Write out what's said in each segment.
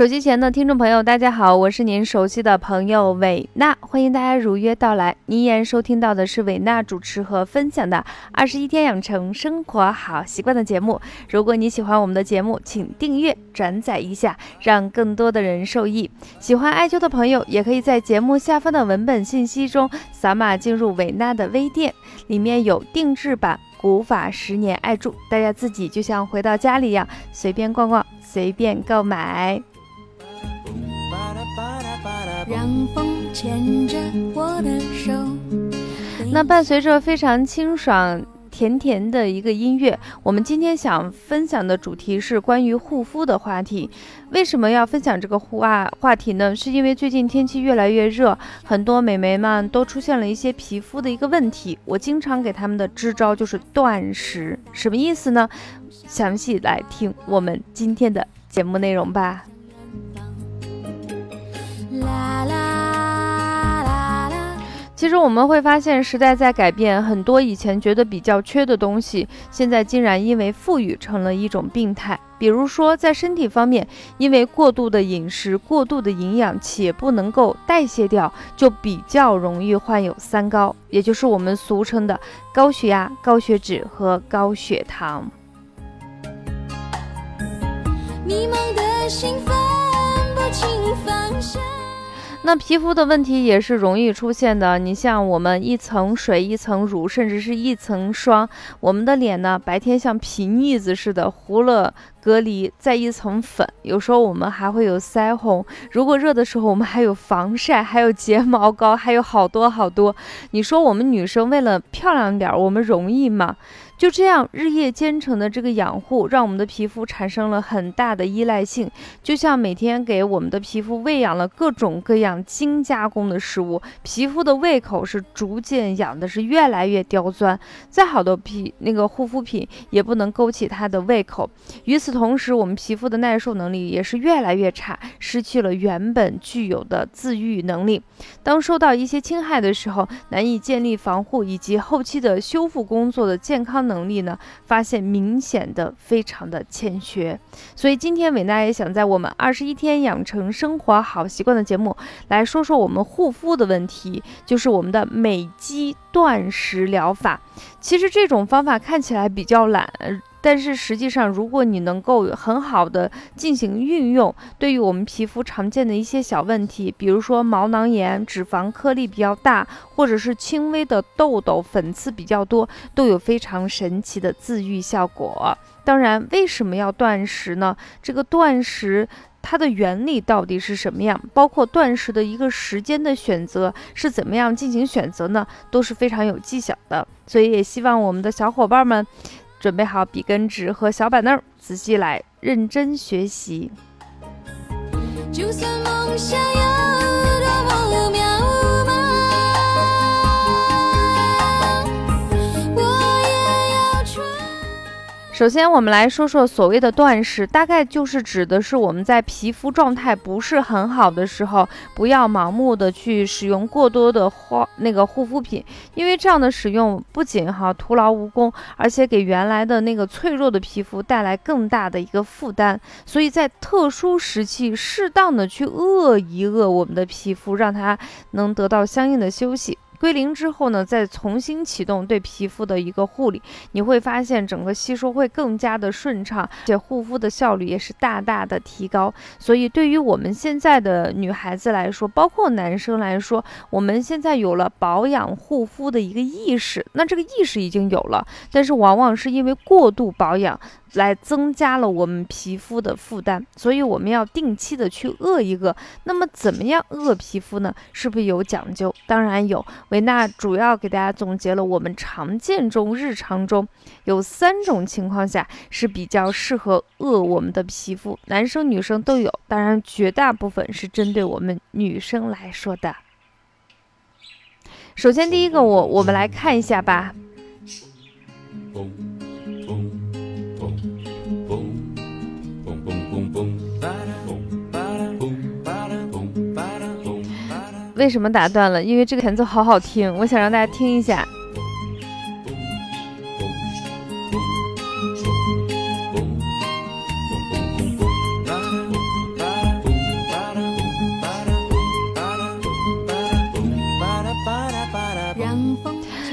手机前的听众朋友，大家好，我是您熟悉的朋友伟娜，欢迎大家如约到来。您依然收听到的是伟娜主持和分享的《二十一天养成生活好习惯》的节目。如果你喜欢我们的节目，请订阅、转载一下，让更多的人受益。喜欢艾灸的朋友，也可以在节目下方的文本信息中扫码进入伟娜的微店，里面有定制版古法十年艾柱，大家自己就像回到家里一样，随便逛逛，随便购买。让风牵着我的手。那伴随着非常清爽、甜甜的一个音乐，我们今天想分享的主题是关于护肤的话题。为什么要分享这个话话题呢？是因为最近天气越来越热，很多美眉们都出现了一些皮肤的一个问题。我经常给他们的支招就是断食，什么意思呢？详细来听我们今天的节目内容吧。其实我们会发现，时代在改变，很多以前觉得比较缺的东西，现在竟然因为富裕成了一种病态。比如说，在身体方面，因为过度的饮食、过度的营养且不能够代谢掉，就比较容易患有三高，也就是我们俗称的高血压、高血脂和高血糖。迷茫的心分不清方向。那皮肤的问题也是容易出现的。你像我们一层水一层乳，甚至是一层霜，我们的脸呢，白天像皮腻子似的糊了隔离，再一层粉。有时候我们还会有腮红。如果热的时候，我们还有防晒，还有睫毛膏，还有好多好多。你说我们女生为了漂亮点，我们容易吗？就这样日夜兼程的这个养护，让我们的皮肤产生了很大的依赖性。就像每天给我们的皮肤喂养了各种各样精加工的食物，皮肤的胃口是逐渐养的是越来越刁钻。再好的皮那个护肤品也不能勾起它的胃口。与此同时，我们皮肤的耐受能力也是越来越差，失去了原本具有的自愈能力。当受到一些侵害的时候，难以建立防护以及后期的修复工作的健康。能力呢？发现明显的非常的欠缺，所以今天伟娜也想在我们二十一天养成生活好习惯的节目来说说我们护肤的问题，就是我们的美肌断食疗法。其实这种方法看起来比较懒。但是实际上，如果你能够很好的进行运用，对于我们皮肤常见的一些小问题，比如说毛囊炎、脂肪颗粒比较大，或者是轻微的痘痘、粉刺比较多，都有非常神奇的自愈效果。当然，为什么要断食呢？这个断食它的原理到底是什么样？包括断食的一个时间的选择是怎么样进行选择呢？都是非常有技巧的。所以也希望我们的小伙伴们。准备好笔跟纸和小板凳，仔细来认真学习。就算梦想有多么渺首先，我们来说说所谓的断食，大概就是指的是我们在皮肤状态不是很好的时候，不要盲目的去使用过多的化那个护肤品，因为这样的使用不仅哈徒劳无功，而且给原来的那个脆弱的皮肤带来更大的一个负担。所以在特殊时期，适当的去饿一饿我们的皮肤，让它能得到相应的休息。归零之后呢，再重新启动对皮肤的一个护理，你会发现整个吸收会更加的顺畅，且护肤的效率也是大大的提高。所以对于我们现在的女孩子来说，包括男生来说，我们现在有了保养护肤的一个意识，那这个意识已经有了，但是往往是因为过度保养。来增加了我们皮肤的负担，所以我们要定期的去饿一饿。那么怎么样饿皮肤呢？是不是有讲究？当然有。维娜主要给大家总结了我们常见中日常中有三种情况下是比较适合饿我们的皮肤，男生女生都有，当然绝大部分是针对我们女生来说的。首先第一个，我我们来看一下吧。为什么打断了？因为这个前奏好好听，我想让大家听一下。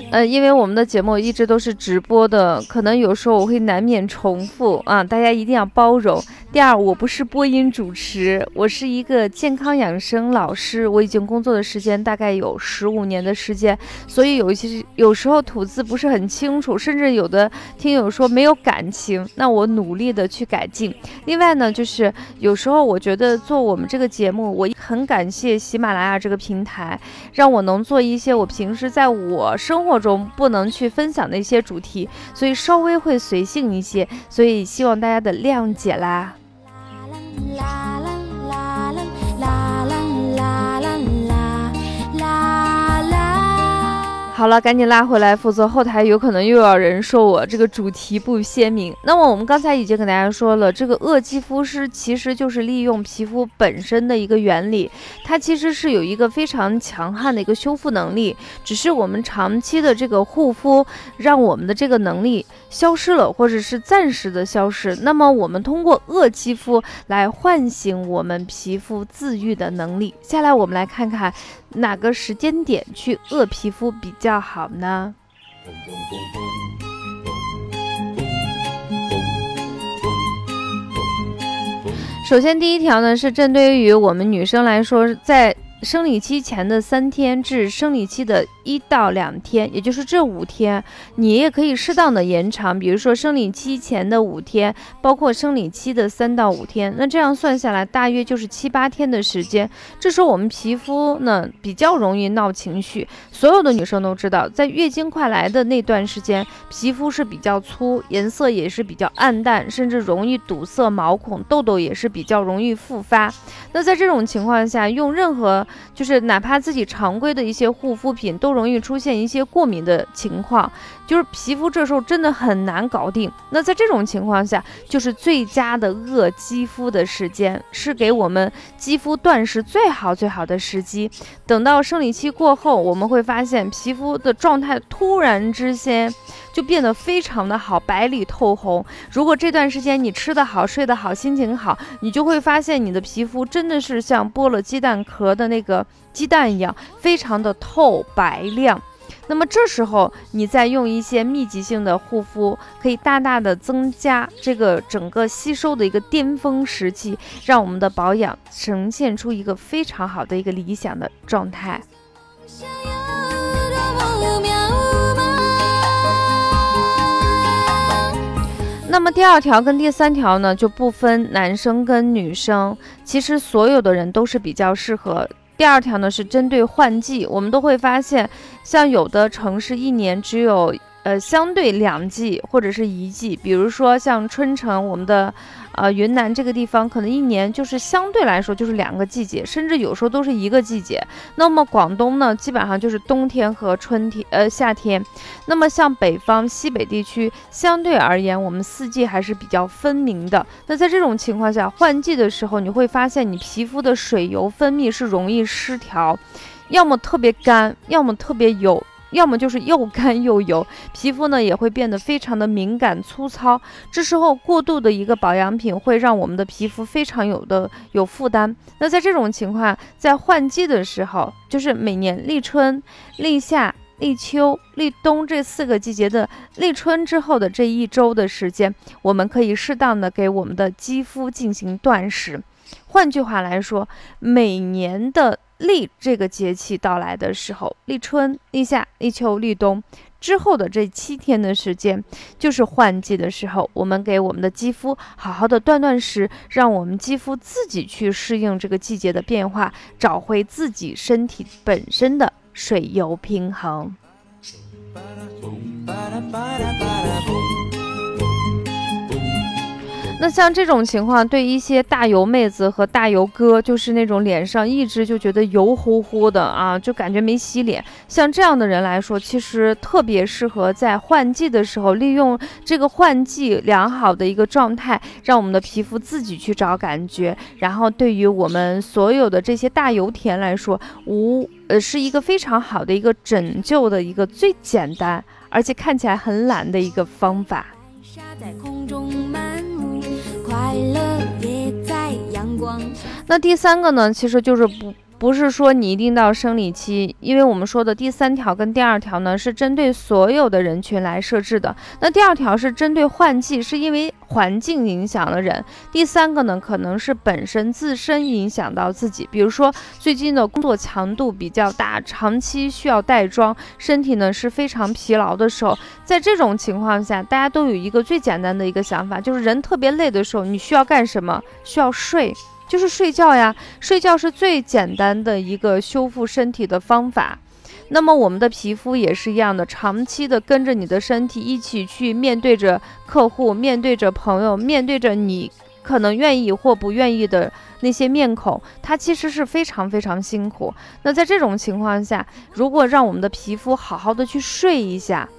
呃，因为我们的节目一直都是直播的，可能有时候我会难免重复啊，大家一定要包容。第二，我不是播音主持，我是一个健康养生老师，我已经工作的时间大概有十五年的时间，所以有一些有时候吐字不是很清楚，甚至有的听友说没有感情，那我努力的去改进。另外呢，就是有时候我觉得做我们这个节目，我很感谢喜马拉雅这个平台，让我能做一些我平时在我生活中不能去分享的一些主题，所以稍微会随性一些，所以希望大家的谅解啦。好了，赶紧拉回来，否则后台有可能又要人说我这个主题不鲜明。那么我们刚才已经跟大家说了，这个恶肌肤是其实就是利用皮肤本身的一个原理，它其实是有一个非常强悍的一个修复能力，只是我们长期的这个护肤让我们的这个能力。消失了，或者是暂时的消失。那么，我们通过饿肌肤来唤醒我们皮肤自愈的能力。下来，我们来看看哪个时间点去饿皮肤比较好呢？首先，第一条呢是针对于我们女生来说，在生理期前的三天至生理期的。一到两天，也就是这五天，你也可以适当的延长，比如说生理期前的五天，包括生理期的三到五天，那这样算下来大约就是七八天的时间。这时候我们皮肤呢比较容易闹情绪，所有的女生都知道，在月经快来的那段时间，皮肤是比较粗，颜色也是比较暗淡，甚至容易堵塞毛孔，痘痘也是比较容易复发。那在这种情况下，用任何就是哪怕自己常规的一些护肤品都。容易出现一些过敏的情况，就是皮肤这时候真的很难搞定。那在这种情况下，就是最佳的饿肌肤的时间，是给我们肌肤断食最好最好的时机。等到生理期过后，我们会发现皮肤的状态突然之间就变得非常的好，白里透红。如果这段时间你吃得好、睡得好、心情好，你就会发现你的皮肤真的是像剥了鸡蛋壳的那个。鸡蛋一样，非常的透白亮。那么这时候，你再用一些密集性的护肤，可以大大的增加这个整个吸收的一个巅峰时期，让我们的保养呈现出一个非常好的一个理想的状态。那么第二条跟第三条呢，就不分男生跟女生，其实所有的人都是比较适合。第二条呢是针对换季，我们都会发现，像有的城市一年只有呃相对两季或者是一季，比如说像春城，我们的。呃，云南这个地方可能一年就是相对来说就是两个季节，甚至有时候都是一个季节。那么广东呢，基本上就是冬天和春天，呃，夏天。那么像北方、西北地区，相对而言，我们四季还是比较分明的。那在这种情况下，换季的时候，你会发现你皮肤的水油分泌是容易失调，要么特别干，要么特别油。要么就是又干又油，皮肤呢也会变得非常的敏感粗糙。这时候过度的一个保养品会让我们的皮肤非常有的有负担。那在这种情况，在换季的时候，就是每年立春、立夏、立秋、立冬这四个季节的立春之后的这一周的时间，我们可以适当的给我们的肌肤进行断食。换句话来说，每年的。立这个节气到来的时候，立春、立夏、立秋、立冬之后的这七天的时间，就是换季的时候。我们给我们的肌肤好好的断断食，让我们肌肤自己去适应这个季节的变化，找回自己身体本身的水油平衡。那像这种情况，对一些大油妹子和大油哥，就是那种脸上一直就觉得油乎乎的啊，就感觉没洗脸，像这样的人来说，其实特别适合在换季的时候，利用这个换季良好的一个状态，让我们的皮肤自己去找感觉。然后对于我们所有的这些大油田来说，无呃是一个非常好的一个拯救的一个最简单，而且看起来很懒的一个方法。那第三个呢，其实就是不。不是说你一定到生理期，因为我们说的第三条跟第二条呢是针对所有的人群来设置的。那第二条是针对换季，是因为环境影响了人。第三个呢，可能是本身自身影响到自己，比如说最近的工作强度比较大，长期需要带妆，身体呢是非常疲劳的时候，在这种情况下，大家都有一个最简单的一个想法，就是人特别累的时候，你需要干什么？需要睡。就是睡觉呀，睡觉是最简单的一个修复身体的方法。那么我们的皮肤也是一样的，长期的跟着你的身体一起去面对着客户，面对着朋友，面对着你可能愿意或不愿意的那些面孔，它其实是非常非常辛苦。那在这种情况下，如果让我们的皮肤好好的去睡一下，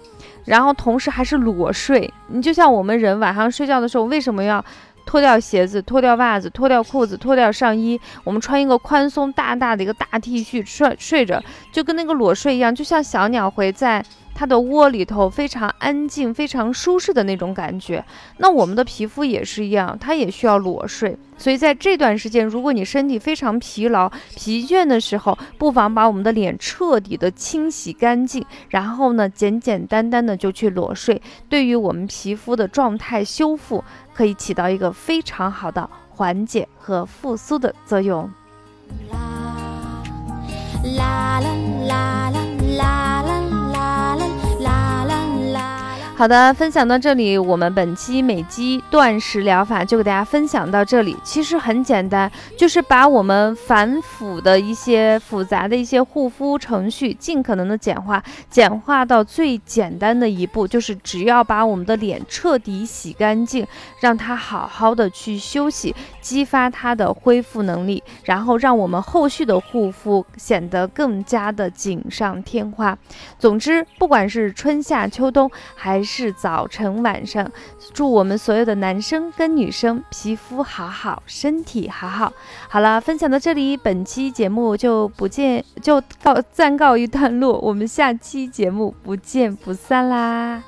然后同时还是裸睡，你就像我们人晚上睡觉的时候，为什么要？脱掉鞋子，脱掉袜子，脱掉裤子，脱掉上衣，我们穿一个宽松大大的一个大 T 恤睡睡着，就跟那个裸睡一样，就像小鸟回在。它的窝里头非常安静、非常舒适的那种感觉。那我们的皮肤也是一样，它也需要裸睡。所以在这段时间，如果你身体非常疲劳、疲倦的时候，不妨把我们的脸彻底的清洗干净，然后呢，简简单单的就去裸睡，对于我们皮肤的状态修复，可以起到一个非常好的缓解和复苏的作用。啦啦啦啦好的，分享到这里，我们本期美肌断食疗法就给大家分享到这里。其实很简单，就是把我们繁复的一些复杂的一些护肤程序，尽可能的简化，简化到最简单的一步，就是只要把我们的脸彻底洗干净，让它好好的去休息，激发它的恢复能力，然后让我们后续的护肤显得更加的锦上添花。总之，不管是春夏秋冬，还是早晨晚上，祝我们所有的男生跟女生皮肤好好，身体好好。好了，分享到这里，本期节目就不见就告暂告一段落，我们下期节目不见不散啦。